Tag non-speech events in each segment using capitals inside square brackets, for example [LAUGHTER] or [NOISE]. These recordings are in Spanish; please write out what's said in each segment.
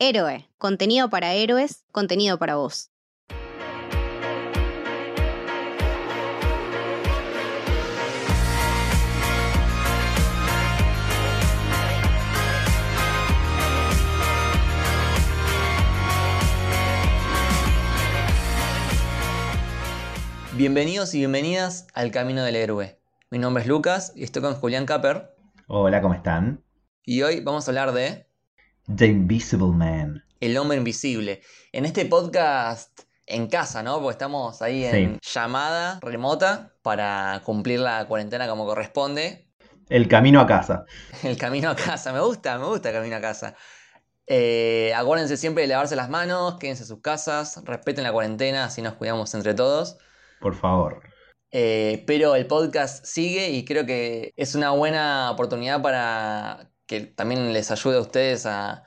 Héroe, contenido para héroes, contenido para vos. Bienvenidos y bienvenidas al Camino del Héroe. Mi nombre es Lucas y estoy con Julián Capper. Hola, ¿cómo están? Y hoy vamos a hablar de The Invisible Man. El hombre invisible. En este podcast en casa, ¿no? Porque estamos ahí en llamada remota para cumplir la cuarentena como corresponde. El camino a casa. [LAUGHS] El camino a casa, me gusta, me gusta el camino a casa. Eh, acuérdense siempre de lavarse las manos, quédense en sus casas, respeten la cuarentena, así nos cuidamos entre todos. Por favor. Eh, pero el podcast sigue y creo que es una buena oportunidad para que también les ayude a ustedes a,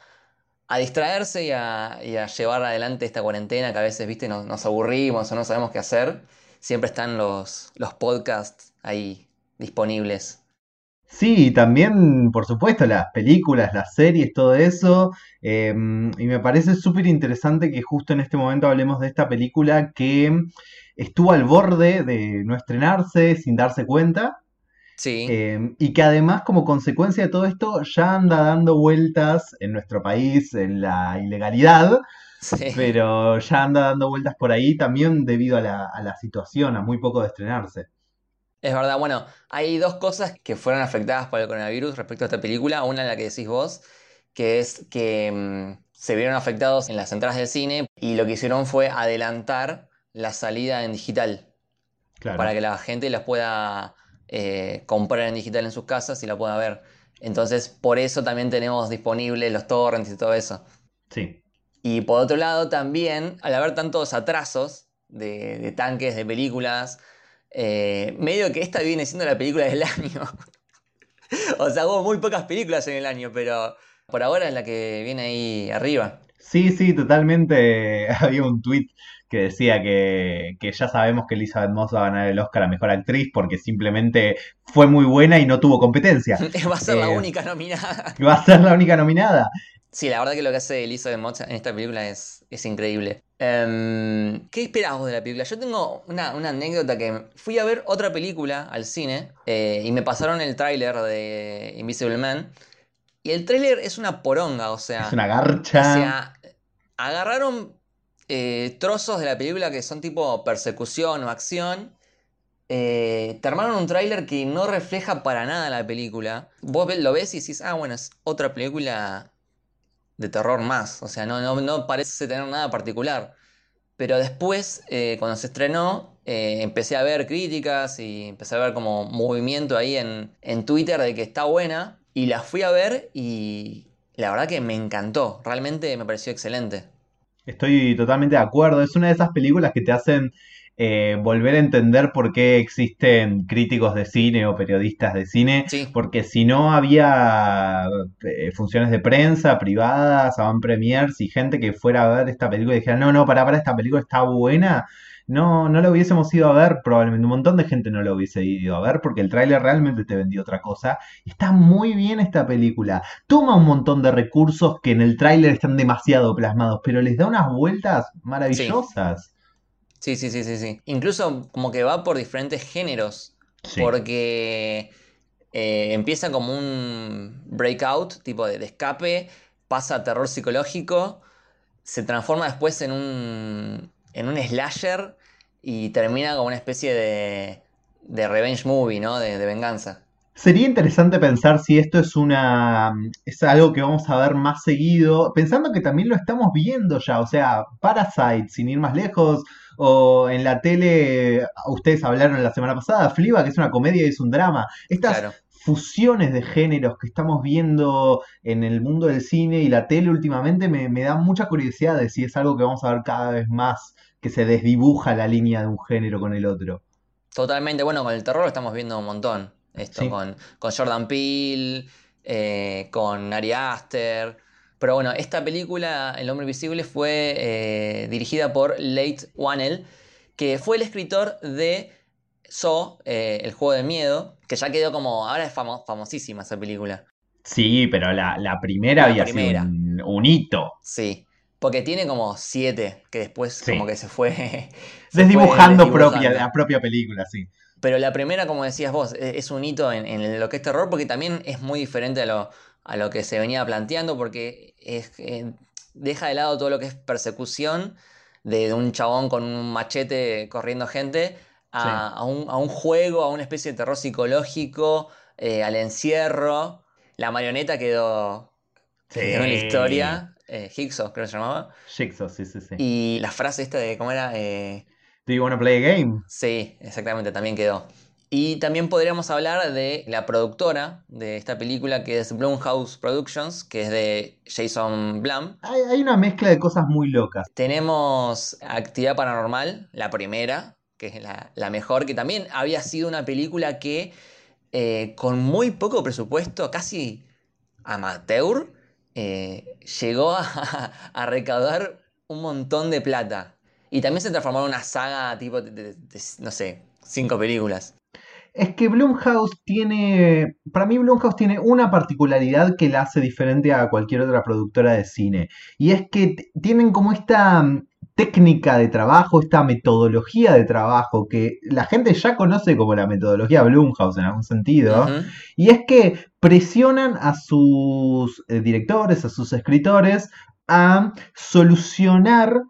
distraerse y a, llevar adelante esta cuarentena que a veces, viste, nos, aburrimos o no sabemos qué hacer. Siempre están los, los podcasts ahí disponibles. Sí, también, por supuesto, las películas, las series, todo eso. Em, y me parece súper interesante que justo en este momento hablemos de esta película que estuvo al borde de no estrenarse sin darse cuenta. Sí. Em, y que además, como consecuencia de todo esto, ya anda dando vueltas en nuestro país en la ilegalidad. Sí. Pero ya anda dando vueltas por ahí también debido a la, a la situación, a muy poco de estrenarse. Es verdad, bueno, hay dos cosas que fueron afectadas por el coronavirus respecto a esta película. Una en la que decís vos, que es que mm, se vieron afectados en las entradas del cine y lo que hicieron fue adelantar la salida en digital. Para que la gente las pueda eh, comprar en digital en sus casas y la pueda ver. Entonces, por eso también tenemos disponibles los torrents y todo eso. Sí. Y por otro lado, también, al haber tantos atrasos de tanques, de películas, eh, medio que esta viene siendo la película del [LAUGHS] año. o sea, hubo muy pocas películas en el año, pero por ahora es la que viene ahí arriba. Sí, sí, totalmente. [LAUGHS] Había un tweet que decía que, ya sabemos que Elizabeth Moss va a ganar el Oscar a Mejor Actriz porque simplemente fue muy buena y no tuvo competencia. [LAUGHS] va a ser la eh, única nominada. Va a ser la única nominada. Sí, la verdad que lo que hace Elizabeth Moss en esta película es, es increíble. Em, ¿Qué esperabas de la película? Yo tengo una, anécdota que fui a ver otra película al cine eh, y me pasaron el tráiler de Invisible Man. Y el tráiler es una poronga, o sea... Es una garcha. O sea, agarraron eh, trozos de la película que son tipo persecución o acción. Eh, te armaron un tráiler que no refleja para nada la película. Vos lo ves y decís, ah, bueno, es otra película de terror más. O sea, no, no, parece tener nada particular. Pero después, eh, cuando se estrenó, eh, empecé a ver críticas y empecé a ver como movimiento ahí en, en Twitter de que está buena. Y la fui a ver y la verdad que me encantó. Realmente me pareció excelente. Estoy totalmente de acuerdo. Es una de esas películas que te hacen eh, volver a entender por qué existen críticos de cine o periodistas de cine, porque si no había eh, funciones de prensa privadas, avant premiers y gente que fuera a ver esta película y dijera, no, no, para, para, esta película está buena, no, no lo hubiésemos ido a ver, probablemente un montón de gente no lo hubiese ido a ver porque el tráiler realmente te vendió otra cosa. Está muy bien esta película. Toma un montón de recursos que en el tráiler están demasiado plasmados, pero les da unas vueltas maravillosas. Sí, sí, sí, sí, sí. Incluso como que va por diferentes géneros. Porque eh, empieza como un breakout, tipo de, escape, pasa a terror psicológico, se transforma después en un, en un slasher y termina como una especie de, de revenge movie, ¿no? De, de, venganza. Sería interesante pensar si esto es una es algo que vamos a ver más seguido, pensando que también lo estamos viendo ya, o sea, Parasite, sin ir más lejos, o en la tele, ustedes hablaron la semana pasada, Fliba, que es una comedia y es un drama. Estas fusiones de géneros que estamos viendo en el mundo del cine y la tele últimamente me, me da mucha curiosidad de si es algo que vamos a ver cada vez más, que se desdibuja la línea de un género con el otro. Totalmente, bueno, con el terror lo estamos viendo un montón. Esto, con, con Jordan Peele, eh, con Ari Aster. Pero bueno, esta película, El hombre invisible, fue eh, dirigida por Late Whannell, que fue el escritor de So, eh, El juego de miedo, que ya quedó como. Ahora es famosísima esa película. Sí, pero la, primera había sido un, hito. Sí, porque tiene como siete, que después como que se fue... [LAUGHS] desdibujando propia, la propia película, sí. Pero la primera, como decías vos, e, es un hito en, lo que es terror, porque también es muy diferente a lo, a lo que se venía planteando, porque es, eh, deja de lado todo lo que es persecución de, un chabón con un machete corriendo gente a, un, juego, a una especie de terror psicológico, eh, al encierro. La marioneta quedó, en la historia. Eh, creo que se llamaba. Jigsaw, sí, sí, sí. Y la frase esta de, ¿cómo era? Eh, Do you wanna play a game? Sí, exactamente, también quedó. Y también podríamos hablar de la productora de esta película, que es Blumhouse Productions, que es de Jason Blum. Hay, una mezcla de cosas muy locas. Tenemos Actividad Paranormal, la primera, que es la, mejor, que también había sido una película que eh, con muy poco presupuesto, casi amateur, eh, llegó [LAUGHS] a, recaudar un montón de plata. Y también se transformó en una saga tipo de no sé, cinco películas. Es que Blumhouse tiene, para mí Blumhouse tiene una particularidad que la hace diferente a cualquier otra productora de cine. Y es que tienen como esta técnica de trabajo, esta metodología de trabajo que la gente ya conoce como la metodología Blumhouse en algún sentido. Y es que presionan a sus eh, directores, a sus escritores, a solucionar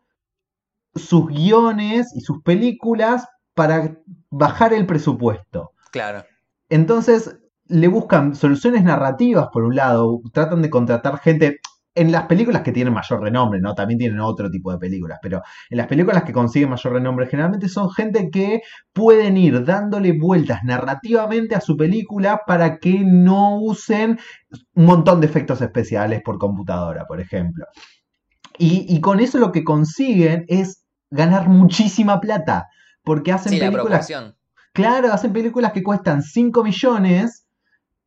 sus guiones y sus películas para bajar el presupuesto. Claro. Entonces le buscan soluciones narrativas por un lado, tratan de contratar gente en las películas que tienen mayor renombre, ¿no? También tienen otro tipo de películas, pero en las películas que consiguen mayor renombre generalmente son gente que pueden ir dándole vueltas narrativamente a su película para que no usen un montón de efectos especiales por computadora, por ejemplo. Y, y con eso lo que consiguen es ganar muchísima plata. Porque hacen películas. claro, hacen películas que cuestan 5 millones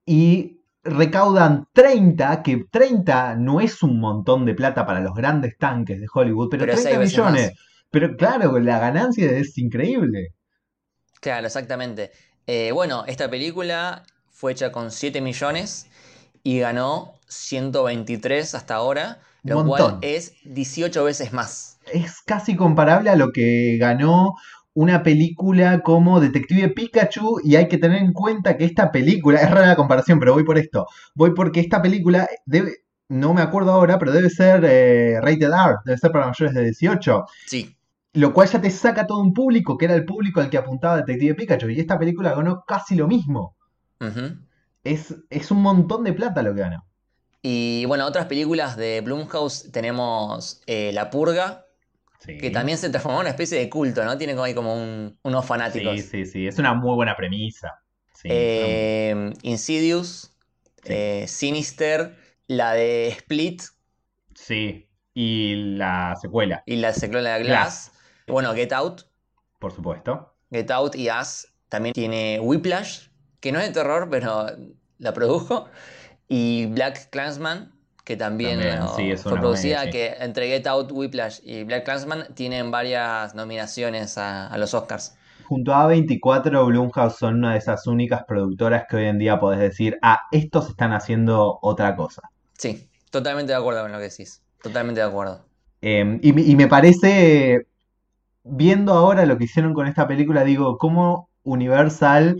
y recaudan 30, que 30 no es un montón de plata para los grandes tanques de Hollywood, pero, 30 millones. Pero claro, la ganancia es increíble. Claro, exactamente. Eh, bueno, esta película fue hecha con 7 millones y ganó 123 hasta ahora, lo cual es 18 veces más. Es casi comparable a lo que ganó una película como Detective Pikachu y hay que tener en cuenta que esta película, es rara la comparación, pero voy por esto, voy porque esta película debe, no me acuerdo ahora, pero debe ser eh, rated R, debe ser para mayores de 18. Sí. Lo cual ya te saca todo un público, que era el público al que apuntaba Detective Pikachu, y esta película ganó casi lo mismo. es, es un montón de plata lo que ganó. Y bueno, otras películas de Blumhouse tenemos eh, La Purga, que también se transformó en una especie de culto, ¿no? Tiene como ahí como unos fanáticos. Sí, sí, sí. Es una muy buena premisa. Eh, Insidious, eh, Sinister, la de Split. Sí. Y la secuela. Y la secuela de Glass. Bueno, Get Out. Por supuesto. Get Out y Us. También tiene Whiplash, que no es de terror, pero la produjo. Y Black Clansman, que también, fue producida, que entre Get Out, Whiplash y Black Clansman tienen varias nominaciones a, los Oscars. Junto a A24, Blumhouse son una de esas únicas productoras que hoy en día podés decir, ah, estos están haciendo otra cosa. Sí, totalmente de acuerdo con lo que decís. Totalmente de acuerdo. Em, y, y me parece, viendo ahora lo que hicieron con esta película, digo, cómo Universal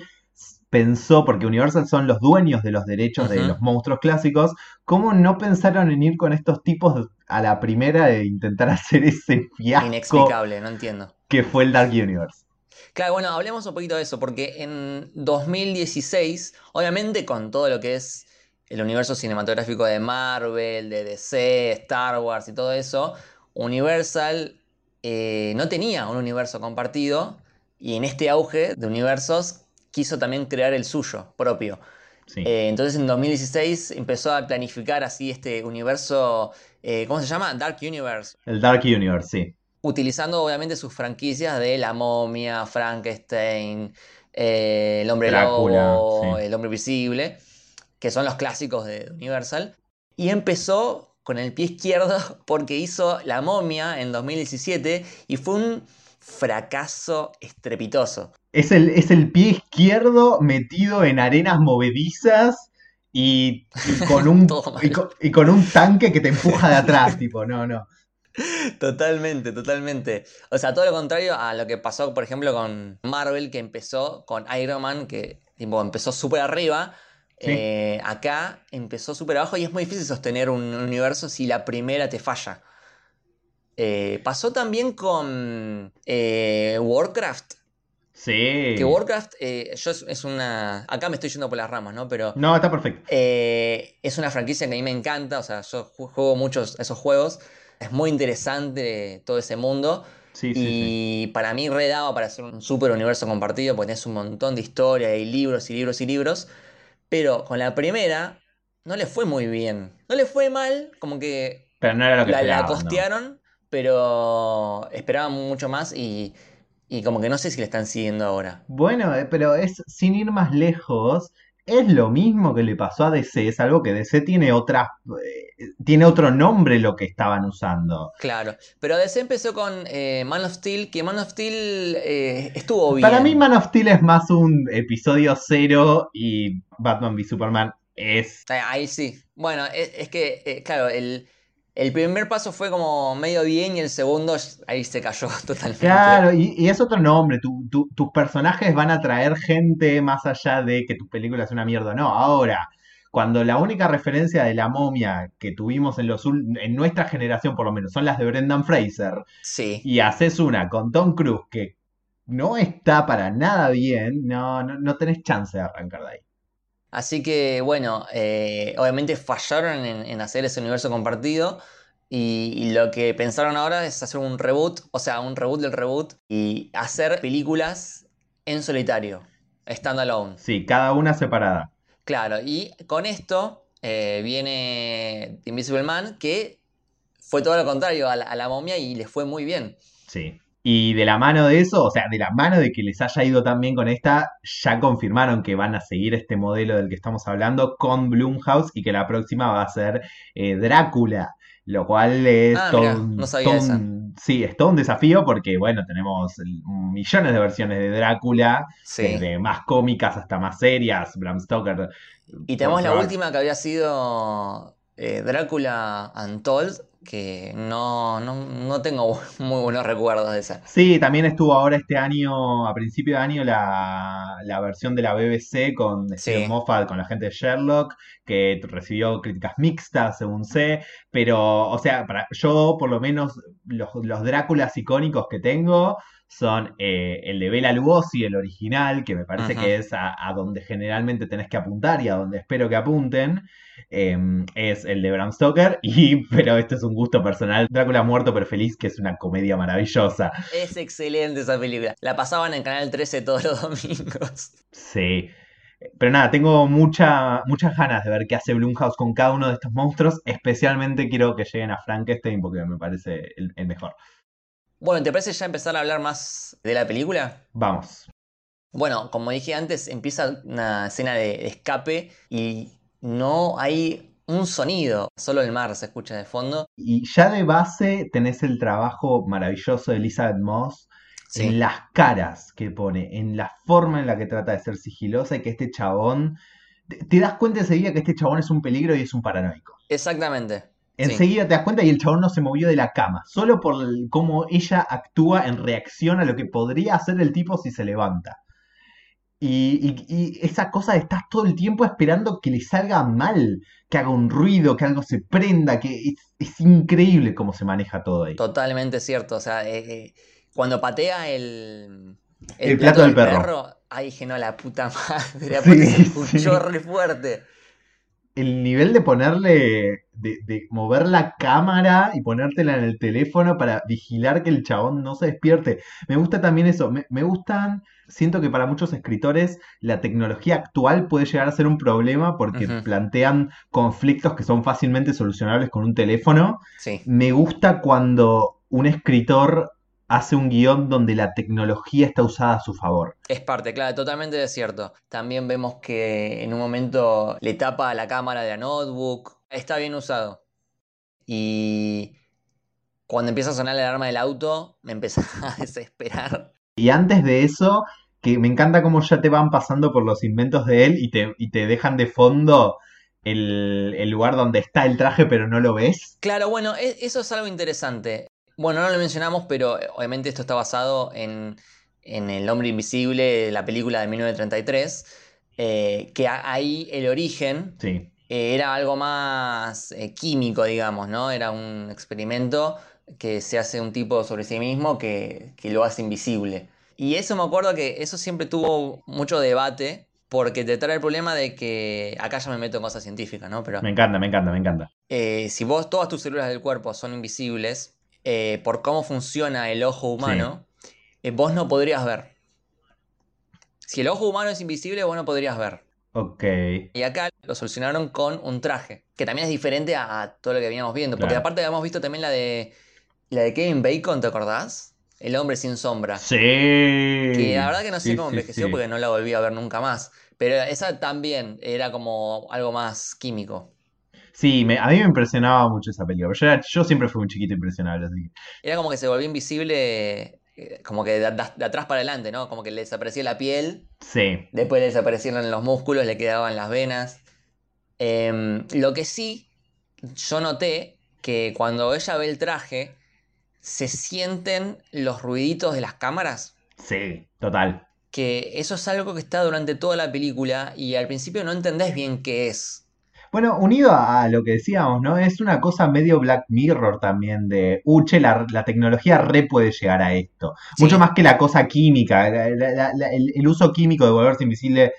pensó, porque Universal son los dueños de los derechos de los monstruos clásicos, ¿cómo no pensaron en ir con estos tipos a la primera e intentar [LAUGHS] hacer ese fiasco? Inexplicable, no entiendo. Que fue el Dark Universe. Claro, bueno, hablemos un poquito de eso, porque en 2016, obviamente con todo lo que es el universo cinematográfico de Marvel, de DC, Star Wars y todo eso, Universal eh, no tenía un universo compartido y en este auge de universos quiso también crear el suyo propio. Eh, entonces en 2016 empezó a planificar así este universo, eh, ¿cómo se llama? Dark Universe. El Dark Universe, sí. Utilizando obviamente sus franquicias de La momia, Frankenstein, eh, El hombre lobo, El hombre visible, que son los clásicos de Universal. Y empezó con el pie izquierdo [LAUGHS] porque hizo La momia en 2017 y fue un fracaso estrepitoso. Es el, es el pie izquierdo metido en arenas movedizas y, [LAUGHS] con un, y, con, un tanque que te empuja de atrás, [LAUGHS] tipo, no, no. Totalmente, totalmente. O sea, todo lo contrario a lo que pasó, por ejemplo, con Marvel, que empezó con Iron Man, que tipo, empezó súper arriba. Eh, acá empezó súper abajo y es muy difícil sostener un universo si la primera te falla. Eh, pasó también con eh, Warcraft. Sí. Que Warcraft, yo es, una. Acá me estoy yendo por las ramas, ¿no? Pero. No, está perfecto. es una franquicia que a mí me encanta. O sea, yo juego muchos esos juegos. Es muy interesante todo ese mundo. Sí, y para mí redaba para hacer un super universo compartido, porque tenés un montón de historia y libros y libros y libros. Pero con la primera no le fue muy bien. No le fue mal, como que. Pero no era lo que la, la costearon, pero esperaban mucho más y, y como que no sé si le están siguiendo ahora. Bueno, eh, pero es sin ir más lejos. Es lo mismo que le pasó a DC, es algo que DC tiene otra, eh, tiene otro nombre lo que estaban usando. Claro, pero DC empezó con eh, Man of Steel, que Man of Steel eh, estuvo bien. Para mí Man of Steel es más un episodio cero y Batman v Superman es... Ahí sí. Bueno, es que, claro, el, el primer paso fue como medio bien y el segundo ahí se cayó [LAUGHS] totalmente. Claro, y, es otro nombre. tus personajes van a traer gente más allá de que tu película es una mierda. No, ahora, cuando la única referencia de la momia que tuvimos en, los, en nuestra generación, por lo menos, son las de Brendan Fraser. Sí. Y haces una con Tom Cruise que no está para nada bien, no, no, tenés chance de arrancar de ahí. Así que bueno, eh, obviamente fallaron en, hacer ese universo compartido. Y, lo que pensaron ahora es hacer un reboot, o sea, un reboot del reboot y hacer películas en solitario, standalone. Sí, cada una separada. Claro, y con esto eh, viene Invisible Man, que fue todo lo contrario a la momia y le fue muy bien. Sí. Y de la mano de eso, o sea, de la mano de que les haya ido tan bien con esta, ya confirmaron que van a seguir este modelo del que estamos hablando con Bloomhouse y que la próxima va a ser eh, Drácula. Lo cual es ah, todo, no sabía sí, es todo un desafío porque, bueno, tenemos millones de versiones de Drácula, desde más cómicas hasta más serias, Bram Stoker. Y tenemos la última que había sido eh, Drácula Untold, que no, no, tengo [LAUGHS] muy buenos recuerdos de esa. Sí, también estuvo ahora este año, a principio de año, la, versión de la BBC con Steve Moffat, con la gente de Sherlock, que recibió críticas mixtas, según sé, pero, o sea, para, yo por lo menos los, los Dráculas icónicos que tengo son eh, el de Bela Lugosi, el original, que me parece que es a, donde generalmente tenés que apuntar y a donde espero que apunten, em, es el de Bram Stoker, [LAUGHS] y, pero este es un gusto personal, Drácula muerto pero feliz, que es una comedia maravillosa. Es excelente esa película, la pasaban en Canal 13 todos los [LAUGHS] domingos. Sí. Pero nada, tengo mucha, muchas ganas de ver qué hace Blumhouse con cada uno de estos monstruos. Especialmente quiero que lleguen a Frankenstein porque me parece el mejor. Bueno, ¿te parece ya empezar a hablar más de la película? Vamos. Bueno, como dije antes, empieza una escena de escape y no hay un sonido, solo el mar se escucha de fondo. Y ya de base tenés el trabajo maravilloso de Elizabeth Moss en las caras que pone, en la forma en la que trata de ser sigilosa y que este chabón... Te das cuenta enseguida que este chabón es un peligro y es un paranoico. Exactamente. Enseguida te das cuenta y el chabón no se movió de la cama, solo por cómo ella actúa en reacción a lo que podría hacer el tipo si se levanta. Y, esa cosa de estás todo el tiempo esperando que le salga mal, que haga un ruido, que algo se prenda, que es, increíble cómo se maneja todo ahí. Totalmente cierto, o sea, eh, eh, cuando patea el, el, plato, del, perro. ahí dije, no, la puta [LAUGHS] madre, sí, se escuchó re fuerte el nivel de ponerle, de, mover la cámara y ponértela en el teléfono para vigilar que el chabón no se despierte. Me gusta también eso, me, gustan, siento que para muchos escritores la tecnología actual puede llegar a ser un problema porque plantean conflictos que son fácilmente solucionables con un teléfono. Me gusta cuando un escritor hace un guion donde la tecnología está usada a su favor. Es parte, claro, totalmente de cierto. También vemos que en un momento le tapa la cámara de la notebook. Está bien usado. Y cuando empieza a sonar la alarma del auto, me empieza [LAUGHS] a desesperar. Y antes de eso, que me encanta cómo ya te van pasando por los inventos de él y te, y te dejan de fondo el, lugar donde está el traje pero no lo ves. Claro, bueno, e, eso es algo interesante. Bueno, no lo mencionamos, pero eh, obviamente esto está basado en, El hombre invisible, la película de 1933, eh, que ahí el origen sí. Eh, era algo más químico, digamos, ¿no? Era un experimento que se hace un tipo sobre sí mismo que, que lo hace invisible. Y eso me acuerdo que eso siempre tuvo mucho debate porque te trae el problema de que acá ya me meto en cosas científicas, ¿no? Pero me encanta, me encanta, me encanta. Eh, si vos todas tus células del cuerpo son invisibles, eh, por cómo funciona el ojo humano, eh, vos no podrías ver. Si el ojo humano es invisible, vos no podrías ver. Ok. Y acá lo solucionaron con un traje, que también es diferente a, todo lo que veníamos viendo. Porque aparte habíamos visto también la de la de Kevin Bacon, ¿te acordás? El hombre sin sombra. Sí. Que la verdad que no sé cómo envejeció porque no la volví a ver nunca más. Pero esa también era como algo más químico. Sí, a mí me impresionaba mucho esa película. Yo, yo siempre fui un chiquito impresionable. Así. Era como que se volvió invisible, eh, como que de, atrás para adelante, ¿no? Como que le desaparecía la piel. Sí. Después le desaparecieron los músculos, le quedaban las venas. Em, lo que sí, yo noté que cuando ella ve el traje, se sienten los ruiditos de las cámaras. Sí, total. Que eso es algo que está durante toda la película y al principio no entendés bien qué es. Bueno, unido a, lo que decíamos, ¿no? Es una cosa medio Black Mirror también de, uche, la, tecnología re puede llegar a esto. Mucho más que la cosa química, el, el, uso químico de volverse invisible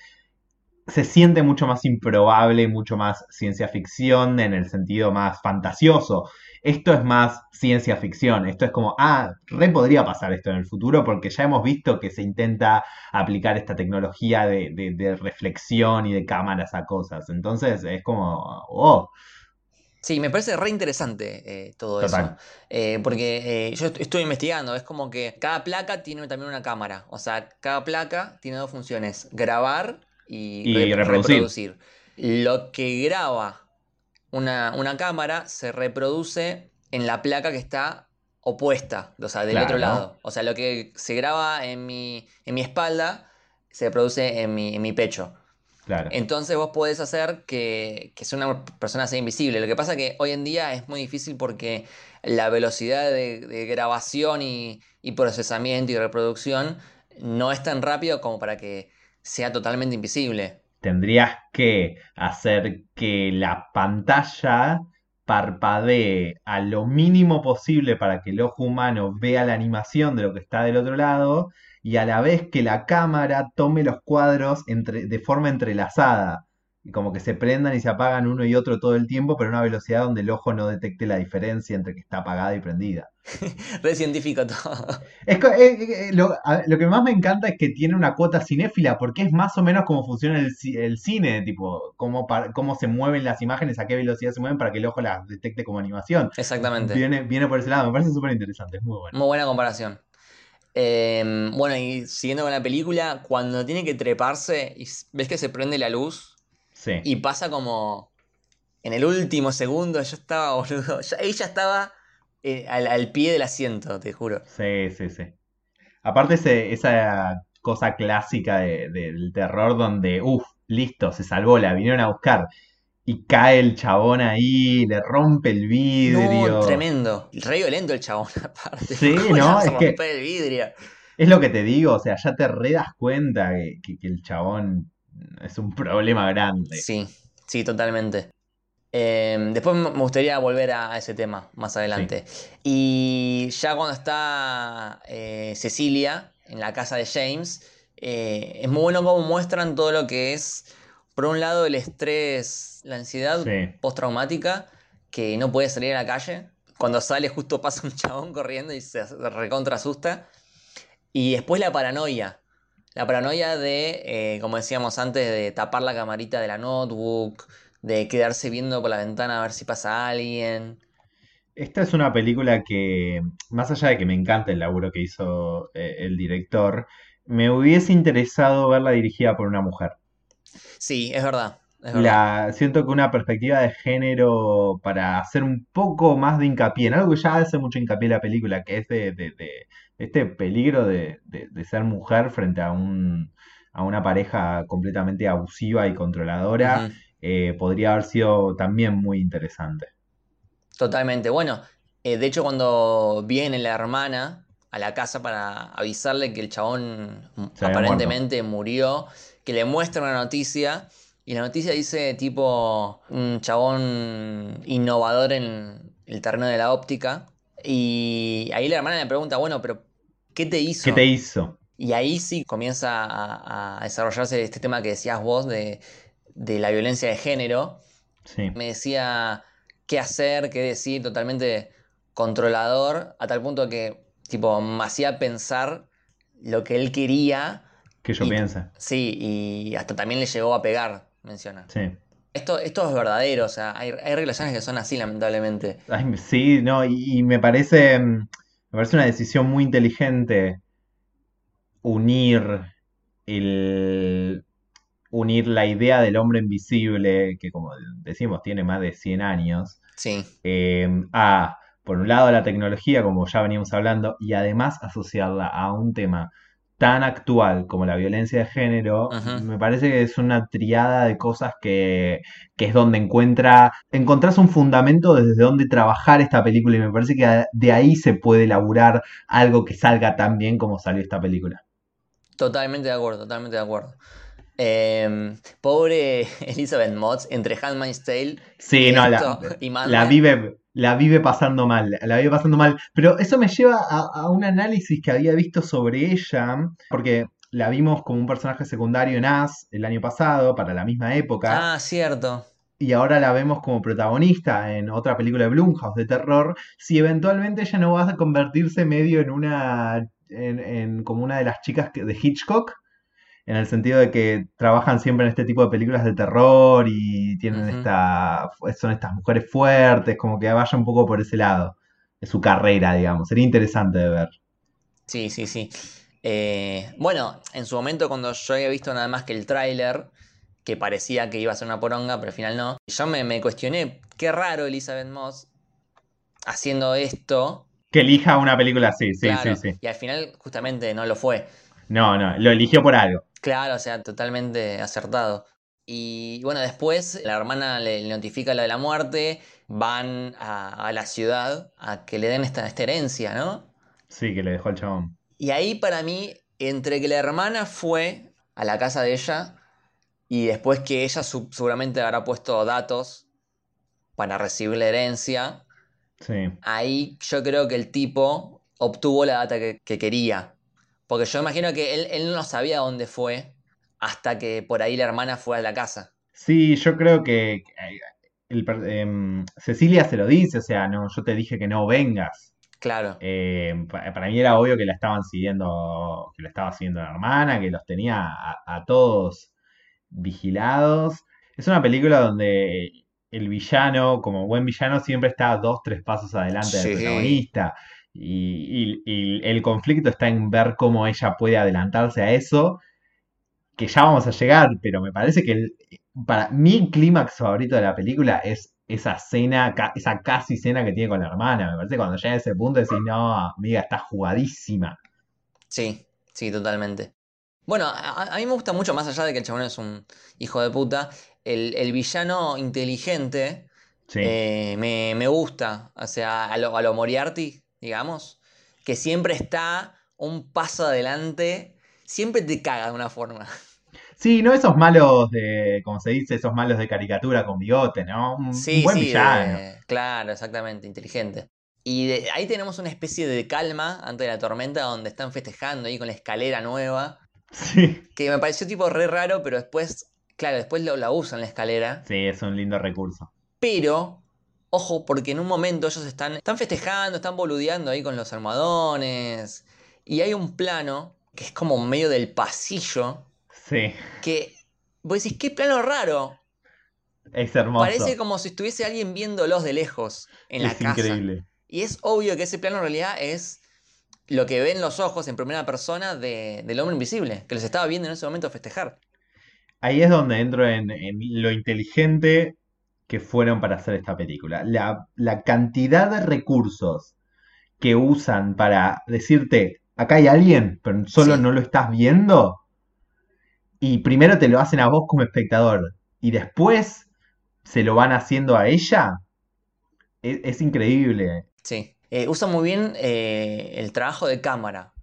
se siente mucho más improbable, mucho más ciencia ficción en el sentido más fantasioso. Esto es más ciencia ficción, esto es como, ah, re podría pasar esto en el futuro porque ya hemos visto que se intenta aplicar esta tecnología de, reflexión y de cámaras a cosas. Entonces es como, oh. Sí, me parece re interesante eh, todo eso. Eh, porque eh, yo estoy investigando, es como que cada placa tiene también una cámara. O sea, cada placa tiene dos funciones, grabar y, reproducir. Lo que graba una, cámara se reproduce en la placa que está opuesta, o sea, del otro lado. O sea, lo que se graba en mi, en mi espalda se produce en mi, en mi pecho. Claro. Entonces vos podés hacer que, que una persona sea invisible. Lo que pasa que hoy en día es muy difícil porque la velocidad de, grabación y, y, procesamiento y reproducción no es tan rápido como para que sea totalmente invisible tendrías que hacer que la pantalla parpadee a lo mínimo posible para que el ojo humano vea la animación de lo que está del otro lado y a la vez que la cámara tome los cuadros de forma entrelazada y como que se prendan y se apagan uno y otro todo el tiempo, pero a una velocidad donde el ojo no detecte la diferencia entre que está apagada y prendida. [LAUGHS] Re científico todo. Es, eh, eh, lo, que más me encanta es que tiene una cuota cinéfila, porque es más o menos como funciona el, cine, tipo, cómo, cómo se mueven las imágenes, a qué velocidad se mueven para que el ojo las detecte como animación. Exactamente. Viene, viene por ese lado, me parece súper interesante, es muy bueno. Muy buena comparación. Em, bueno, y siguiendo con la película, cuando tiene que treparse y ves que se prende la luz, y pasa como en el último segundo, yo estaba, [LAUGHS] boludo. ella estaba eh, al, pie del asiento, te juro. Sí, sí, sí. Aparte esa cosa clásica del terror donde, uff, listo, se salvó, la vinieron a buscar. Y cae el chabón ahí, le rompe el vidrio. No, tremendo. Re violento el chabón, [LAUGHS] aparte. Sí, ¿no? Es que el vidrio. Es lo que te digo, o sea, ya te re das cuenta que el chabón es un problema grande. Sí, sí, totalmente. Em, después me gustaría volver a ese tema más adelante. Y ya cuando está eh, Cecilia en la casa de James, eh, es muy bueno cómo muestran todo lo que es, por un lado, el estrés, la ansiedad postraumática, que no puede salir a la calle. Cuando sale justo pasa un [LAUGHS] chabón corriendo y se recontra asusta. Y después la paranoia, la paranoia de, eh, como decíamos antes, de tapar la camarita de la notebook, de quedarse viendo por la ventana a ver si pasa alguien. Esta es una película que, más allá de que me encanta el laburo que hizo eh, el director, me hubiese interesado verla dirigida por una mujer. Sí, es verdad. La, siento que una perspectiva de género para hacer un poco más de hincapié en algo que ya hace mucho hincapié en la película, que es de, este peligro de, ser mujer frente a, un, a una pareja completamente abusiva y controladora. eh, podría haber sido también muy interesante. Totalmente. Bueno, eh, de hecho cuando viene la hermana a la casa para avisarle que el chabón aparentemente murió, que le muestra una noticia y la noticia dice tipo un chabón innovador en el terreno de la óptica. Y ahí la hermana le pregunta, bueno, pero ¿qué te hizo? ¿Qué te hizo? Y ahí sí comienza a, desarrollarse este tema que decías vos de, la violencia de género. Me decía qué hacer, qué decir, totalmente controlador, a tal punto que tipo me hacía pensar lo que él quería. Que yo piense. Sí, y hasta también le llegó a pegar, menciona. Sí. Esto, esto es verdadero, o sea, hay, relaciones que son así, lamentablemente. sí, no, y, me parece. Mm, me parece una decisión muy inteligente unir el. unir la idea del hombre invisible, que como decimos, tiene más de 100 años. Sí. Eh, a, por un lado, la tecnología, como ya veníamos hablando, y además asociarla a un tema tan actual como la violencia de género, me parece que es una triada de cosas que, es donde encuentra, encontrás un fundamento desde donde trabajar esta película y me parece que de ahí se puede elaborar algo que salga tan bien como salió esta película. Totalmente de acuerdo, totalmente de acuerdo. Em, pobre [LAUGHS] Elizabeth Motz entre Handmaid's Tale sí, no, la, y la vive la vive pasando mal, la vive pasando mal. Pero eso me lleva a, un análisis que había visto sobre ella, porque la vimos como un personaje secundario en As el año pasado, para la misma época. Ah, cierto. Y ahora la vemos como protagonista en otra película de Blumhouse de terror. Si eventualmente ella no va a convertirse medio en una. en como una de las chicas de Hitchcock en el sentido de que trabajan siempre en este tipo de películas de terror y tienen esta, son estas mujeres fuertes, como que vaya un poco por ese lado de su carrera, digamos. Sería interesante de ver. Sí, sí, sí. Eh, bueno, en su momento cuando yo había visto nada más que el tráiler, que parecía que iba a ser una poronga, pero al final no, yo me, cuestioné, qué raro Elizabeth Moss haciendo esto. Que elija una película así, sí, sí, sí. Y al final justamente no lo fue. No, no, lo eligió por algo. Claro, o sea, totalmente acertado. Y bueno, después la hermana le, notifica lo de la muerte, van a, la ciudad a que le den esta, herencia, ¿no? Sí, que le dejó el chabón. Y ahí para mí, entre que la hermana fue a la casa de ella y después que ella seguramente habrá puesto datos para recibir la herencia, sí. ahí yo creo que el tipo obtuvo la data que quería. Porque yo imagino que él, no sabía dónde fue hasta que por ahí la hermana fue a la casa. Sí, yo creo que em, Cecilia se lo dice, o sea, no, yo te dije que no vengas. Claro. Em, para mí era obvio que la estaban siguiendo, que la estaba siguiendo la hermana, que los tenía a, todos vigilados. Es una película donde el villano, como buen villano, siempre está dos, tres pasos adelante del protagonista. Y, el conflicto está en ver cómo ella puede adelantarse a eso, que ya vamos a llegar, pero me parece que para mi clímax favorito de la película es esa escena, esa casi escena que tiene con la hermana. Me parece que cuando llega a ese punto decís, no, amiga, está jugadísima. Sí, sí, totalmente. Bueno, a, mí me gusta mucho, más allá de que el chabón es un hijo de puta, el, villano inteligente eh, me, gusta. O sea, a lo, a lo Moriarty, digamos, que siempre está un paso adelante, siempre te caga de una forma. [LAUGHS] Sí, no esos malos de, como se dice, esos malos de caricatura con bigote, ¿no? Un, sí, buen villano. claro, exactamente, inteligente. Y ahí tenemos una especie de calma antes de la tormenta donde están festejando ahí con la escalera nueva. Sí. Que me pareció tipo re raro, pero después, claro, después lo, la usan la escalera. Sí, es un lindo recurso. Pero Ojo, porque en un momento ellos están, están festejando, están boludeando ahí con los almohadones. Y hay un plano que es como medio del pasillo. Sí. Que vos decís, qué plano raro. Es hermoso. Parece como si estuviese alguien viéndolos de lejos en la casa. Increíble. Y es obvio que ese plano en realidad es lo que ven los ojos en primera persona del hombre invisible, que los estaba viendo en ese momento festejar. Ahí es donde entro en lo inteligente que fueron para hacer esta película. La, cantidad de recursos que usan para decirte, acá hay alguien, pero solo no lo estás viendo. Y primero te lo hacen a vos como espectador. y después se lo van haciendo a ella, e, es, increíble. Sí, eh, usa muy bien eh, el trabajo de cámara.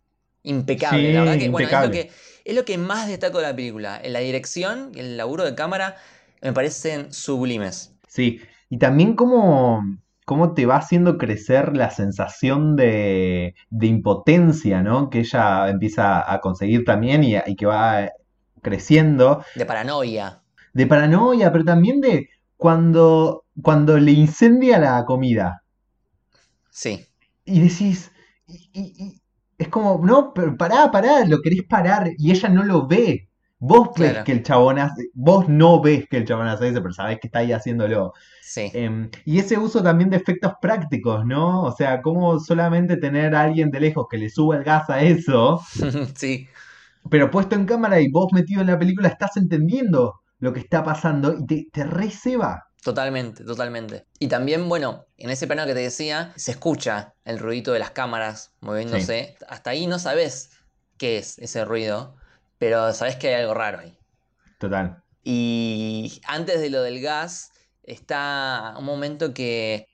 Impecable, la verdad que, Bueno, es, lo que, es lo que más destaco de la película. La dirección el laburo de cámara me parecen sublimes. Sí, y también cómo, cómo te va haciendo crecer la sensación de, de impotencia, ¿no? Que ella empieza a conseguir también y, y que va creciendo. De paranoia. De paranoia, pero también de cuando, cuando le incendia la comida. Sí. Y decís, y, es como, no, pero pará, pará, lo querés parar y ella no lo ve. Vos ves que el chabón hace, vos no ves que el chabón hace eso, pero sabés que está ahí haciéndolo. Sí. Em, y ese uso también de efectos prácticos, ¿no? O sea, como solamente tener a alguien de lejos que le suba el gas a eso. [LAUGHS] sí. Pero puesto en cámara y vos metido en la película, estás entendiendo lo que está pasando y te, te receba. Totalmente, totalmente. Y también, bueno, en ese plano que te decía, se escucha el ruido de las cámaras moviéndose. Hasta ahí no sabes qué es ese ruido, pero sabes que hay algo raro ahí. Total. Y antes de lo del gas, está un momento que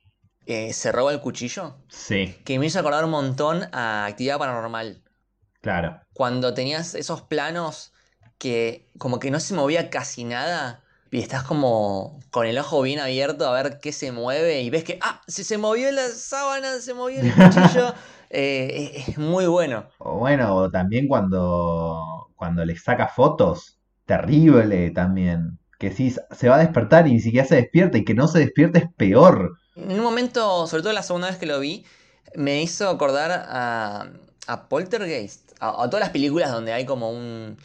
eh, se roba el cuchillo. Sí. Que me hizo acordar un montón a actividad paranormal. Claro. Cuando tenías esos planos que como que no se movía casi nada y estás como con el ojo bien abierto a ver qué se mueve y ves que, ah, si se movió la sábana, se movió el cuchillo. [LAUGHS] Eh, es, muy bueno. O bueno, también cuando, cuando le saca fotos, terrible también. Que si se va a despertar y ni siquiera se despierta y que no se despierte es peor. En un momento, sobre todo la segunda vez que lo vi, me hizo acordar a, a Poltergeist, a todas las películas donde hay como un,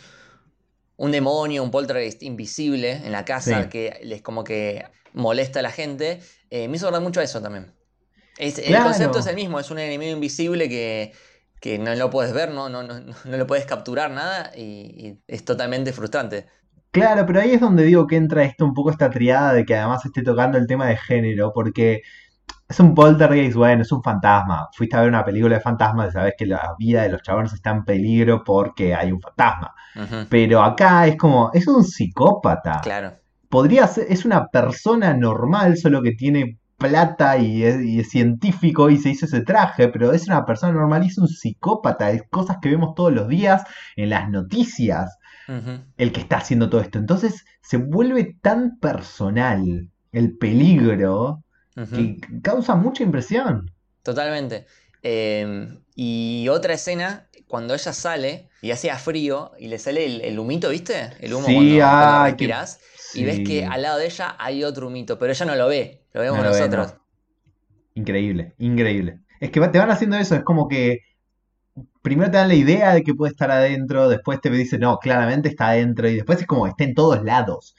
un demonio, un poltergeist invisible en la casa que les como que molesta a la gente, eh, me hizo acordar mucho a eso también. El concepto es el mismo, es un enemigo invisible que, no lo puedes ver, no, no, no, no lo puedes capturar nada y, es totalmente frustrante. Claro, pero ahí es donde digo que entra esto un poco esta triada de que además esté tocando el tema de género, porque es un poltergeist, bueno, es un fantasma. Fuiste a ver una película de fantasmas y sabes que la vida de los chabones está en peligro porque hay un fantasma. Pero acá es como, es un psicópata. Claro. Podría ser, es una persona normal, solo que tiene plata y es, científico y se hizo ese traje, pero es una persona normal y es un psicópata. Es cosas que vemos todos los días en las noticias. El que está haciendo todo esto. Entonces se vuelve tan personal el peligro que causa mucha impresión. Totalmente. Em, y otra escena, cuando ella sale y hacía frío y le sale el, humito, ¿viste? El humo cuando, Y ves que al lado de ella hay otro humito, pero ella no lo ve, lo vemos nosotros. Increíble, increíble. Es que te van haciendo eso, es como que primero te dan la idea de que puede estar adentro, después te dicen, no, claramente está adentro, y después es como está en todos lados.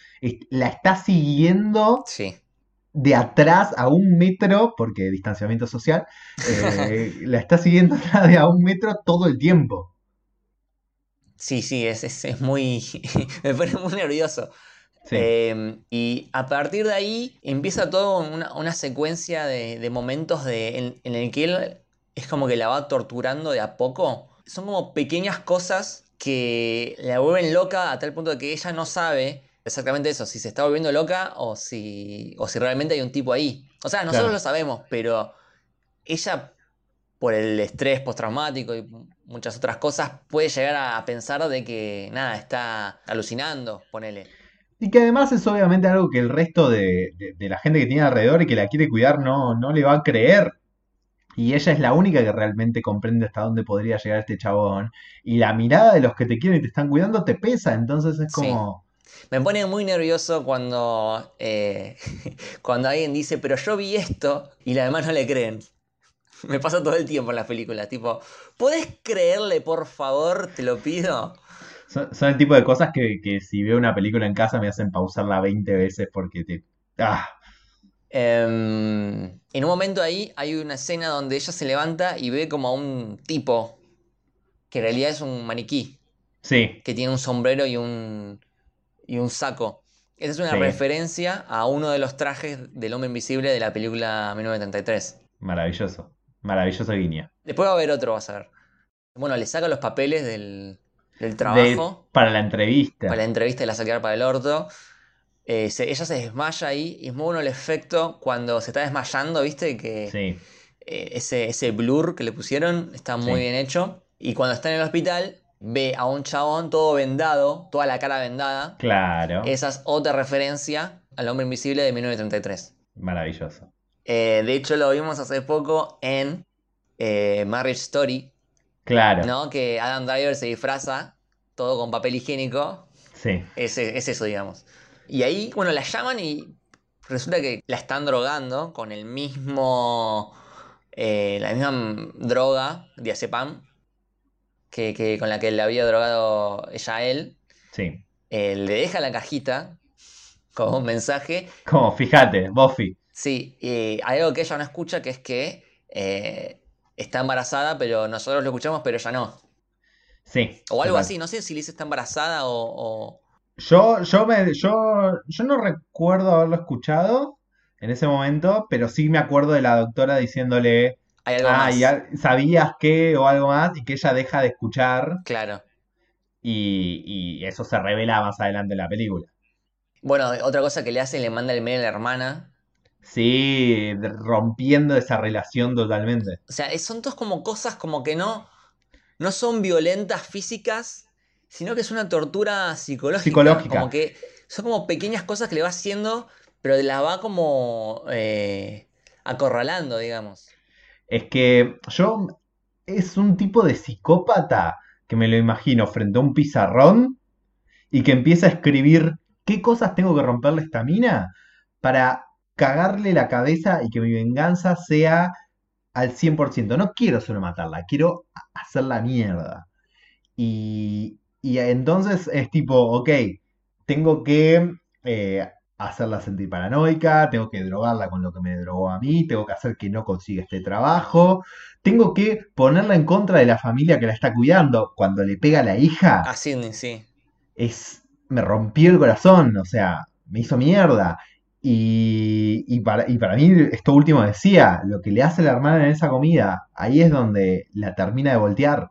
La está siguiendo sí de atrás a un metro, porque distanciamiento social, eh, [LAUGHS] la está siguiendo de a un metro todo el tiempo. Sí, sí, es, es, muy. [LAUGHS] me pone muy nervioso. Em, y a partir de ahí empieza todo una, secuencia de, momentos de, en, en, el que él es como que la va torturando de a poco. Son como pequeñas cosas que la vuelven loca a tal punto de que ella no sabe exactamente eso, si se está volviendo loca o si, o si realmente hay un tipo ahí. O sea, nosotros lo sabemos, pero ella, por el estrés postraumático y muchas otras cosas, puede llegar a pensar de que, nada, está alucinando, ponele. Y que además es obviamente algo que el resto de, la gente que tiene alrededor y que la quiere cuidar no, no le va a creer. Y ella es la única que realmente comprende hasta dónde podría llegar este chabón. Y la mirada de los que te quieren y te están cuidando te pesa. Entonces es como. Me pone muy nervioso cuando, eh, [LAUGHS] cuando alguien dice, pero yo vi esto y las demás no le creen. Me pasa todo el tiempo en las películas, tipo, ¿puedes creerle, por favor? Te lo pido. Son, el tipo de cosas que, si veo una película en casa me hacen pausarla 20 veces porque te... ¡Ah! Em, en un momento ahí hay una escena donde ella se levanta y ve como a un tipo, que en realidad es un maniquí. Sí. Que tiene un sombrero y un, y un saco. Esa es una referencia a uno de los trajes del hombre invisible de la película 1933. Maravilloso. Maravilloso guiño. Después va a haber otro, vas a ver. Bueno, le saca los papeles del, trabajo. para la entrevista. Para la entrevista y la saquear para el orto. Eh, ella se desmaya ahí y es muy bueno el efecto cuando se está desmayando, ¿viste? Que Sí. eh, ese, ese blur que le pusieron está muy Sí. bien hecho. Y cuando está en el hospital, ve a un chabón todo vendado, toda la cara vendada. Claro. Esa es otra referencia al hombre invisible de 1933. Maravilloso. Eh, de hecho, lo vimos hace poco en Marriage Story, Claro. ¿no? Que Adam Driver se disfraza todo con papel higiénico. Sí. Es, es eso, digamos. Y ahí, bueno, la llaman y resulta que la están drogando con el mismo. eh, la misma droga, diazepam, que, que con la que le había drogado ella a él. Sí. Eh, le deja la cajita con un mensaje. Como, fíjate, Buffy. Sí, y hay algo que ella no escucha, que es que eh, está embarazada, pero nosotros lo escuchamos, pero ella no. Sí. O algo total. así, no sé si Liz está embarazada o... o- Yo, yo, me, yo, yo no recuerdo haberlo escuchado en ese momento, pero sí me acuerdo de la doctora diciéndole, Hay algo ah, más. sabías que o algo más, y que ella deja de escuchar, Claro. y, y eso se revela más adelante en la película. Bueno, otra cosa que le hace, le manda el mail a la hermana. Sí, rompiendo esa relación totalmente. O sea, son todas como cosas como que no, no son violentas físicas, sino que es una tortura psicológica. Psicológica. Como que son como pequeñas cosas que le va haciendo, pero la va como eh, acorralando, digamos. Es que yo es un tipo de psicópata que me lo imagino frente a un pizarrón y que empieza a escribir qué cosas tengo que romperle esta mina para cagarle la cabeza y que mi venganza sea al 100%. No quiero solo matarla, quiero hacerla mierda. Y, y entonces es tipo, ok, tengo que eh, hacerla sentir paranoica, tengo que drogarla con lo que me drogó a mí, tengo que hacer que no consiga este trabajo, tengo que ponerla en contra de la familia que la está cuidando. Cuando le pega a la hija, A Sidney, sí. es, me rompió el corazón, o sea, me hizo mierda. Y, y para, y para mí, esto último decía, lo que le hace la hermana en esa comida, ahí es donde la termina de voltear.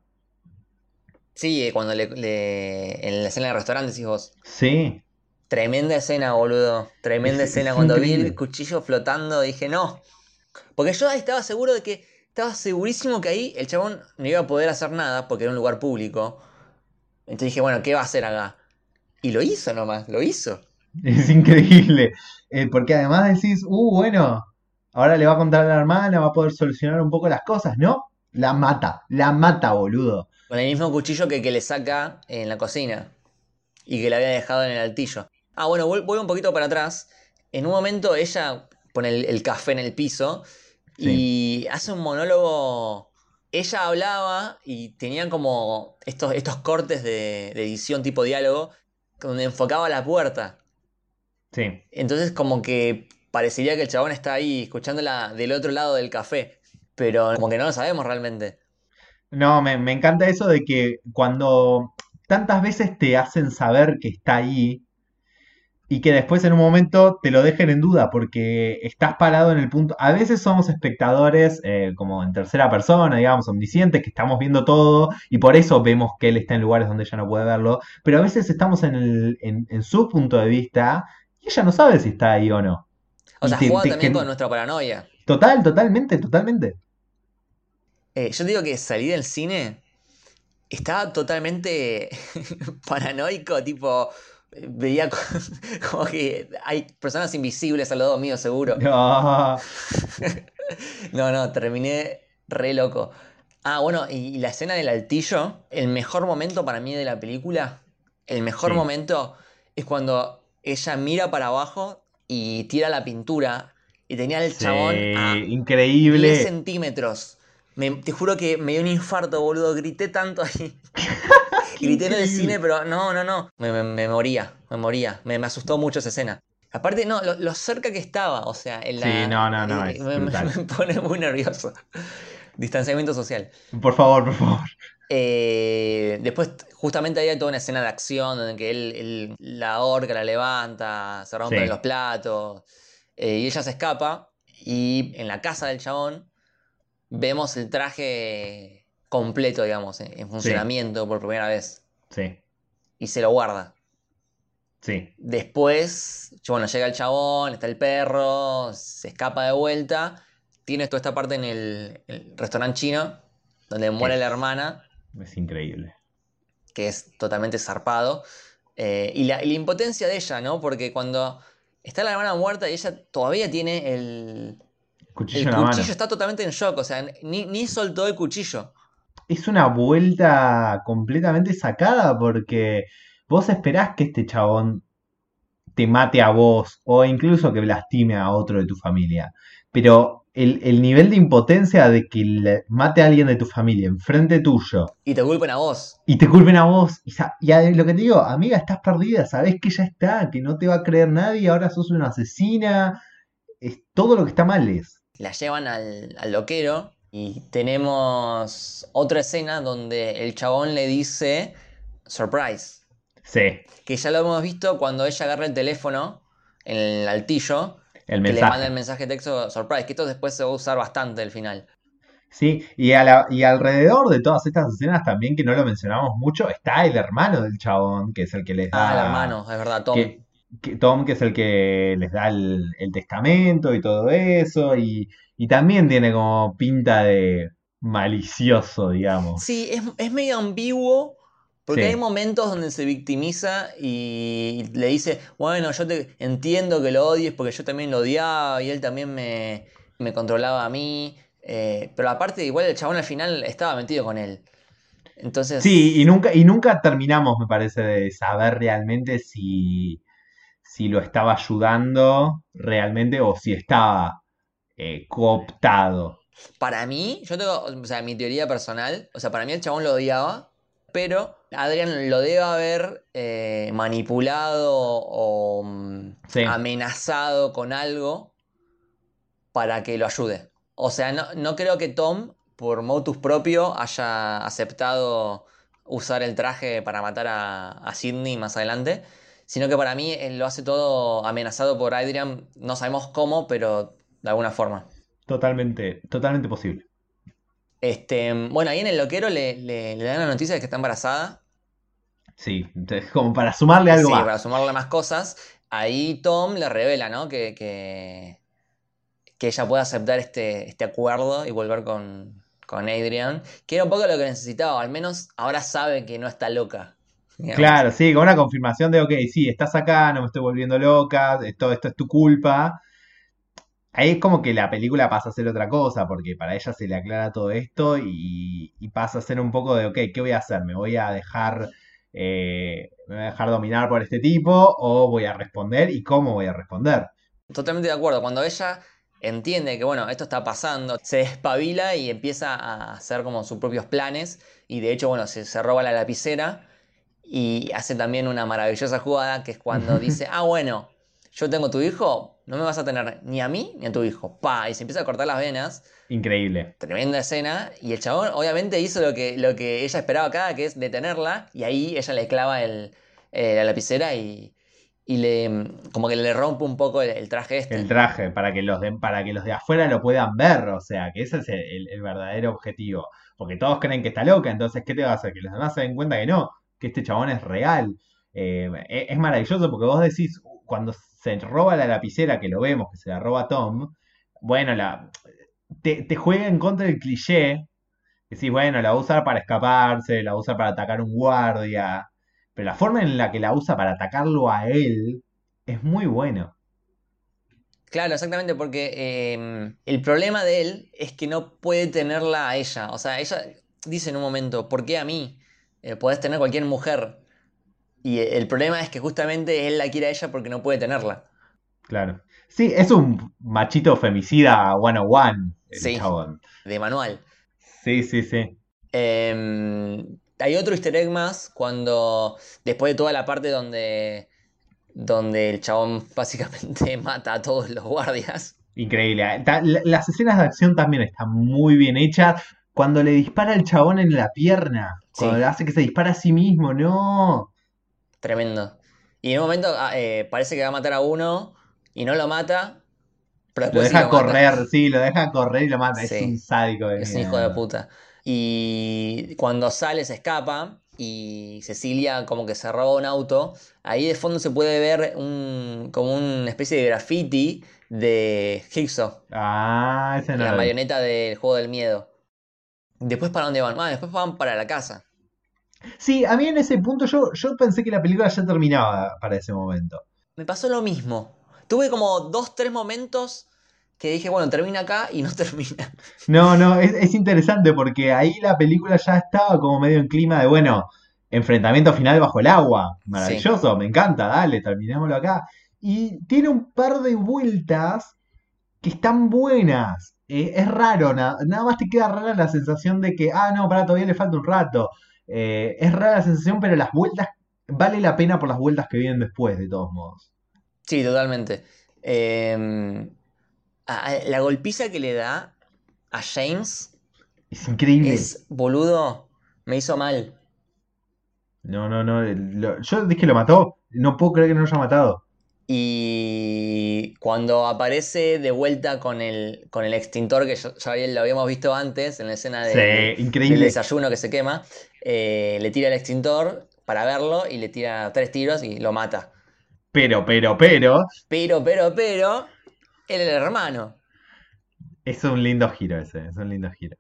Sí, eh, cuando le, le- en la escena del restaurante decís vos. Sí, Tremenda escena, boludo. Tremenda Es- escena. es Cuando vi el cuchillo flotando, dije no. Porque yo ahí estaba seguro de que. Estaba segurísimo que ahí el chabón no iba a poder hacer nada porque era un lugar público. Entonces dije, bueno, ¿qué va a hacer acá? Y lo hizo nomás, lo hizo. [LAUGHS] es increíble. Eh, porque además decís, uh, bueno, ahora le va a contar a la hermana, va a poder solucionar un poco las cosas, ¿no? La mata, la mata, boludo. Con el mismo cuchillo que, que le saca en la cocina. Y que le había dejado en el altillo. Ah, bueno, vuel- vuelvo un poquito para atrás. En un momento ella pone el, el café en el piso y hace un monólogo. Ella hablaba y tenía como estos, estos cortes de, de edición tipo diálogo donde enfocaba la puerta. Sí, Entonces como que parecería que el chabón está ahí escuchándola del otro lado del café. Pero como que no lo sabemos realmente. No, me, me encanta eso de que cuando tantas veces te hacen saber que está ahí y que después en un momento te lo dejen en duda porque estás parado en el punto. A veces somos espectadores eh, como en tercera persona, digamos, omniscientes, que estamos viendo todo y por eso vemos que él está en lugares donde ella no puede verlo. Pero a veces estamos en, el, en, en su punto de vista y ella no sabe si está ahí o no. O Y sea, te- juega te- también que- con nuestra paranoia. Total, totalmente, totalmente. Eh, yo te digo que salí del cine, estaba totalmente [LAUGHS] paranoico, tipo, veía co- [LAUGHS] como que hay personas invisibles al lado mío, seguro. No. [LAUGHS] No, no, terminé re loco. Ah, bueno, y, y la escena del altillo, el mejor momento para mí de la película, el mejor Sí. momento es cuando ella mira para abajo y tira la pintura y tenía el chabón Sí, a 10 increíble. centímetros. Me- te juro que me dio un infarto, boludo. Grité tanto ahí. [LAUGHS] Grité en el cine, pero no, no, no. Me, me- me moría, me moría. Me, asustó mucho esa escena. Aparte, no, lo, lo cerca que estaba, o sea, en la... Sí, no, no, no, me pone muy nervioso. Distanciamiento social. Por favor, por favor. Eh, después, justamente hay toda una escena de acción donde que él, él la horca, la levanta, se rompen Sí. los platos, eh, y ella se escapa. Y en la casa del chabón vemos el traje completo, digamos, en, en funcionamiento por primera vez. Sí, Y se lo guarda. Sí. Después, bueno, llega el chabón, está el perro, se escapa de vuelta. Tiene toda esta parte en el, restaurante chino, donde muere la hermana. Es increíble. Que es totalmente zarpado. Eh, y, la, impotencia de ella, ¿no? Porque cuando está la hermana muerta y ella todavía tiene el. Cuchillo el cuchillo está totalmente en shock, o sea, ni, ni soltó el cuchillo. Es una vuelta completamente sacada porque vos esperás que este chabón te mate a vos o incluso que lastime a otro de tu familia. Pero el, nivel de impotencia de que le mate a alguien de tu familia enfrente tuyo. Y te culpen a vos. Y te culpen a vos. Y, lo que te digo, amiga, estás perdida, sabés que ya está, que no te va a creer nadie, ahora sos una asesina. Es todo lo que está mal es. La llevan al, al loquero y tenemos otra escena donde el chabón le dice surprise. Sí. Que ya lo hemos visto cuando ella agarra el teléfono en el altillo. El que le manda el mensaje de texto surprise. Que esto después se va a usar bastante al final. Sí, y, alrededor de todas estas escenas también, que no lo mencionamos mucho, está el hermano del chabón, que es el que les da. Ah, el hermano, es verdad, Tom. Que, Tom, que es el que les da el, testamento y todo eso, y, y, también tiene como pinta de malicioso, digamos. Sí, es, es medio ambiguo porque hay momentos donde se victimiza y le dice, bueno, yo te entiendo que lo odies porque yo también lo odiaba y él también me, controlaba a mí. Eh, pero aparte, igual el chabón al final estaba metido con él. Entonces. Sí, y nunca, y nunca terminamos, me parece, de saber realmente si, si lo estaba ayudando realmente o si estaba eh, cooptado. Para mí, yo tengo, o sea, mi teoría personal, o sea, para mí el chabón lo odiaba pero Adrian lo debe haber eh, manipulado o mm, amenazado con algo para que lo ayude. O sea, no, creo que Tom, por motus propio, haya aceptado usar el traje para matar a, a Sidney más adelante, sino que para mí él lo hace todo amenazado por Adrian, no sabemos cómo, pero de alguna forma. Totalmente, totalmente posible. Este, bueno, ahí en el loquero le, dan la noticia de que está embarazada. Sí, como para sumarle algo sí, más. para sumarle más cosas. Ahí Tom le revela, ¿no? Que, que, ella puede aceptar este, este acuerdo y volver con, con Adrian. Que era un poco lo que necesitaba, al menos ahora sabe que no está loca. Claro, sí, con una confirmación de, ok, sí, estás acá, no me estoy volviendo loca, esto, esto es tu culpa. Ahí es como que la película pasa a ser otra cosa, porque para ella se le aclara todo esto y, pasa a ser un poco de, ok, ¿qué voy a hacer? ¿Me voy a dejar, eh, me voy a dejar dominar por este tipo o voy a responder y cómo voy a responder? Totalmente de acuerdo. Cuando ella entiende que, bueno, esto está pasando, se despabila y empieza a hacer como sus propios planes y de hecho, bueno, se, se roba la lapicera y hace también una maravillosa jugada que es cuando [LAUGHS] dice, ah, bueno, yo tengo tu hijo, no me vas a tener ni a mí ni a tu hijo. Pa, y se empieza a cortar las venas. Increíble. Tremenda escena. Y el chabón obviamente hizo lo que, lo que ella esperaba acá, que es detenerla. Y ahí ella le clava el, eh, la lapicera y, y, le como que le rompe un poco el, traje este. El traje, para que, los de, para que los de afuera lo puedan ver. O sea, que ese es el, verdadero objetivo. Porque todos creen que está loca, entonces, ¿qué te va a hacer? Que los demás se den cuenta que no, que este chabón es real. Eh, es, es maravilloso porque vos decís, cuando se roba la lapicera, que lo vemos, que se la roba Tom, bueno, la, te, juega en contra del cliché. Sí, bueno, la va a usar para escaparse, la va a usar para atacar a un guardia. Pero la forma en la que la usa para atacarlo a él es muy bueno. Claro, exactamente, porque em, el problema de él es que no puede tenerla a ella. O sea, ella dice en un momento, ¿por qué a mí? Eh, podés tener cualquier mujer. Y el problema es que justamente él la quiere a ella porque no puede tenerla. Claro. Sí, es un machito femicida 101, el sí, chabón. De manual. Sí, sí, sí. Em, hay otro easter egg más cuando, después de toda la parte donde, donde el chabón [LAUGHS] básicamente [LAUGHS] mata a todos los guardias. Increíble. Las escenas de acción también están muy bien hechas. Cuando le dispara el chabón en la pierna, cuando le hace que se dispara a sí mismo, no. Tremendo. Y en un momento ah, eh, parece que va a matar a uno y no lo mata. Pero lo deja correr, sí, lo deja correr y lo mata. Es un sádico. es un hijo de puta. Y cuando sale se escapa. y Cecilia como que se roba un auto, ahí de fondo se puede ver un, como una especie de graffiti de Jigsaw. Ah, ese no. La marioneta del juego del miedo. Después para dónde van? Ah, después van para la casa. Sí, a mí en ese punto yo, yo pensé que la película ya terminaba para ese momento. Me pasó lo mismo. Tuve como dos, tres momentos que dije, bueno, termina acá y no [LAUGHS] termina. No, no, es, interesante porque ahí la película ya estaba como medio en clima de, bueno, enfrentamiento final bajo el agua. Maravilloso, me encanta, dale, terminémoslo acá. Y tiene un par de vueltas que están buenas. Eh, es raro, nada más te queda rara la sensación de que, ah, no, para todavía le falta un rato. Eh, es rara la sensación, pero las vueltas, vale la pena por las vueltas que vienen después, de todos modos. Sí, totalmente. Em, la golpiza que le da a James es increíble. Es boludo, me hizo mal. No, no, no. yo dije que lo mató. No puedo creer que no lo haya matado. Y cuando aparece de vuelta con el, con el extintor, que ya, lo habíamos visto antes en la escena de, del desayuno que se quema, eh, le tira el extintor para verlo y le tira tres tiros y lo mata. Pero, pero, pero. Pero, pero, pero. Él es el hermano. Es un lindo giro ese, es un lindo giro.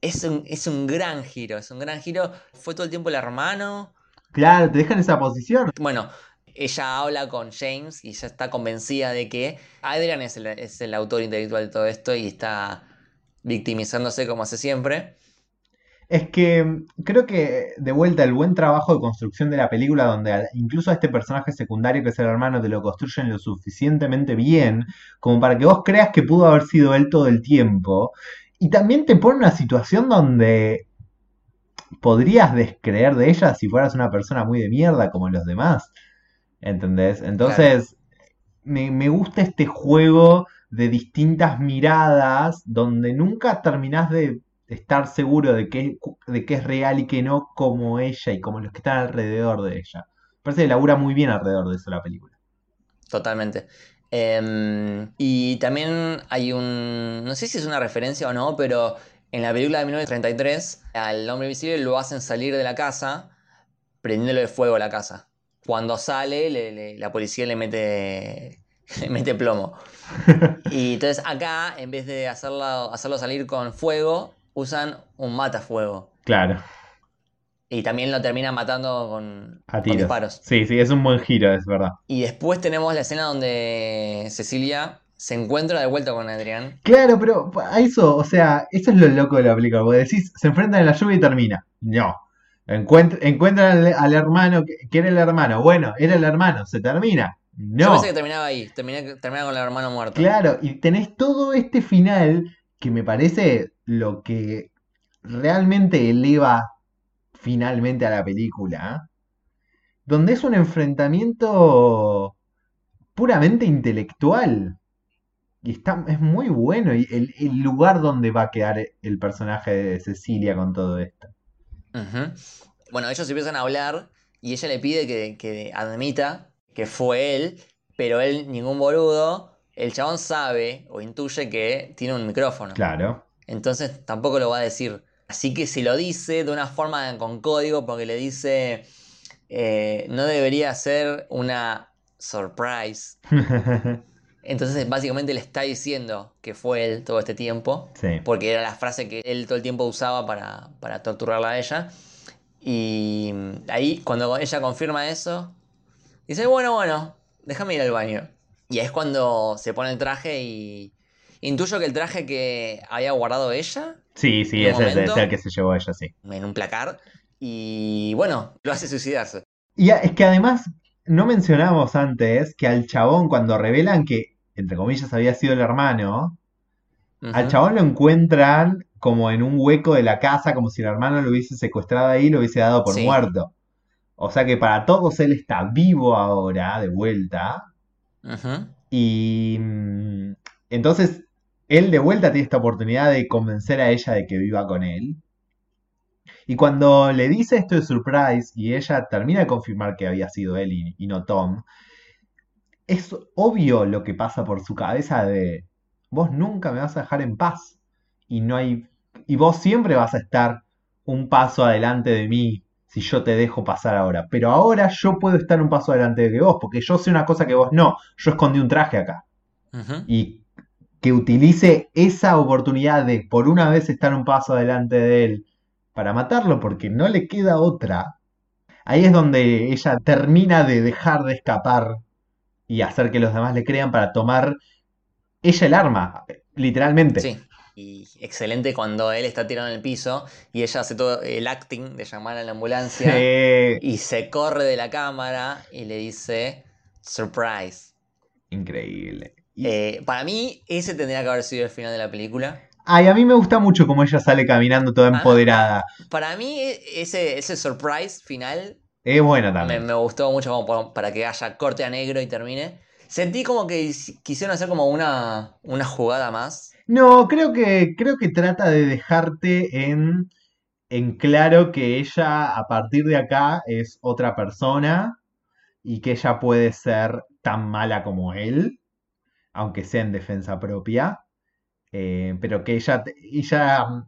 Es un, es un gran giro, es un gran giro. Fue todo el tiempo el hermano. Claro, te dejan esa posición. Bueno, ella habla con James y ya está convencida de que Adrian es el, autor intelectual de todo esto y está victimizándose como hace siempre. Es que creo que de vuelta el buen trabajo de construcción de la película, donde incluso a este personaje secundario que es el hermano te lo construyen lo suficientemente bien como para que vos creas que pudo haber sido él todo el tiempo. Y también te pone una situación donde podrías descreer de ella si fueras una persona muy de mierda como los demás. ¿Entendés? Entonces, me, gusta este juego de distintas miradas donde nunca terminás de estar seguro de que, de es real y que no como ella y como los que están alrededor de ella. Parece que labura muy bien alrededor de eso la película. Totalmente. Em, y también hay un. No sé si es una referencia o no, pero en la película de 1933, al hombre invisible lo hacen salir de la casa prendiéndole fuego a la casa. Cuando sale, la policía le mete, [LAUGHS] mete plomo. [LAUGHS] Y entonces acá, en vez de hacerlo, hacerlo salir con fuego, usan un matafuego. Claro. Y también lo terminan matando con, disparos. Sí, sí, es un buen giro, es verdad. Y después tenemos la escena donde Cecilia se encuentra de vuelta con Adrián. Claro, pero a eso, o sea, eso es lo loco de la película. Porque decís, se enfrentan en la lluvia y termina. No. encuentran al, hermano, que, era el hermano. Bueno, era el hermano, se termina. No. Yo pensé que terminaba ahí, terminaba con el hermano muerto. Claro, y tenés todo este final que me parece lo que realmente eleva finalmente a la película, donde es un enfrentamiento puramente intelectual. Y está, es muy bueno y el, lugar donde va a quedar el personaje de Cecilia con todo esto. Bueno, ellos empiezan a hablar y ella le pide que, que admita que fue él, pero él, ningún boludo, el chabón sabe o intuye que tiene un micrófono. Claro. Entonces tampoco lo va a decir. Así que si lo dice de una forma con código, porque le dice, eh, no debería ser una surprise. [LAUGHS] Entonces básicamente le está diciendo que fue él todo este tiempo, porque era la frase que él todo el tiempo usaba para, para torturarla a ella. Y ahí cuando ella confirma eso, dice, bueno, bueno, déjame ir al baño. Y es cuando se pone el traje y intuyo que el traje que había guardado ella. Sí, sí, ese es el que se llevó ella, sí. En un placar. Y bueno, lo hace suicidarse. Y es que además, no mencionamos antes que al chabón, cuando revelan que, entre comillas, había sido el hermano, al chabón lo encuentran como en un hueco de la casa, como si el hermano lo hubiese secuestrado ahí y lo hubiese dado por muerto. O sea que para todos él está vivo ahora, de vuelta. Y mm, entonces él de vuelta tiene esta oportunidad de convencer a ella de que viva con él. Y cuando le dice esto de Surprise y ella termina de confirmar que había sido él y, no Tom, es obvio lo que pasa por su cabeza de vos nunca me vas a dejar en paz y no hay y vos siempre vas a estar un paso adelante de mí si yo te dejo pasar ahora. Pero ahora yo puedo estar un paso adelante de que vos, porque yo sé una cosa que vos no. Yo escondí un traje acá. Y que utilice esa oportunidad de por una vez estar un paso adelante de él para matarlo, porque no le queda otra. Ahí es donde ella termina de dejar de escapar y hacer que los demás le crean para tomar ella el arma, literalmente. Sí. Y excelente cuando él está tirado en el piso y ella hace todo el acting de llamar a la ambulancia y se corre de la cámara y le dice surprise. Increíble. Eh, para mí, ese tendría que haber sido el final de la película. Ay, a mí me gusta mucho cómo ella sale caminando toda empoderada. para mí, ese, ese surprise final. Es bueno también. Me, gustó mucho como para que haya corte a negro y termine. Sentí como que quisieron hacer como una, una jugada más. No, creo que, creo que trata de dejarte en, en claro que ella a partir de acá es otra persona y que ella puede ser tan mala como él, aunque sea en defensa propia, eh, pero que ella, ella,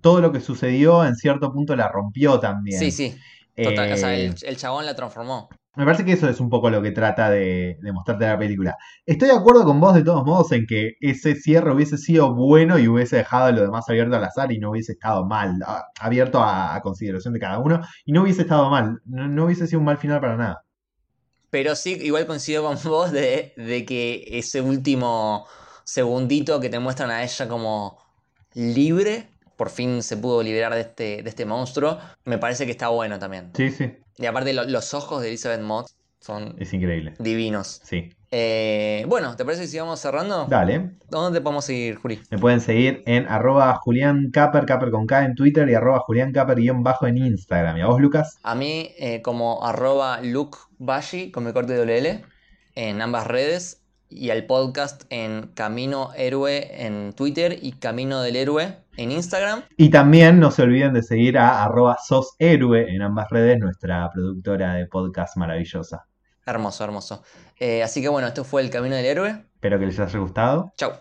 todo lo que sucedió en cierto punto la rompió también. Sí, sí. Total, o sea, el, eh, el chabón la transformó. Me parece que eso es un poco lo que trata de, mostrarte la película. Estoy de acuerdo con vos de todos modos en que ese cierre hubiese sido bueno y hubiese dejado lo demás abierto al azar y no hubiese estado mal, abierto a, consideración de cada uno y no hubiese estado mal, no, hubiese sido un mal final para nada. Pero sí, igual coincido con vos de, de que ese último segundito que te muestran a ella como libre, por fin se pudo liberar de este, de este monstruo, me parece que está bueno también. Sí, sí. Y aparte los ojos de Elizabeth Mott son es increíble. divinos. Sí. Eh, bueno, ¿te parece si sigamos cerrando? Dale. ¿Dónde te podemos seguir, Juli? Me pueden seguir en arroba Julián Caper, Caper con K en Twitter y arroba Julián Caper guion bajo en Instagram. ¿Y a vos, Lucas? A mí eh, como arroba Luke Bashi con mi corte de WL en ambas redes y al podcast en Camino Héroe en Twitter y Camino del Héroe en Instagram. Y también no se olviden de seguir a arroba soshéroe en ambas redes, nuestra productora de podcast maravillosa. Hermoso, hermoso. Eh, así que bueno, esto fue el Camino del Héroe. Espero que les haya gustado. Chau.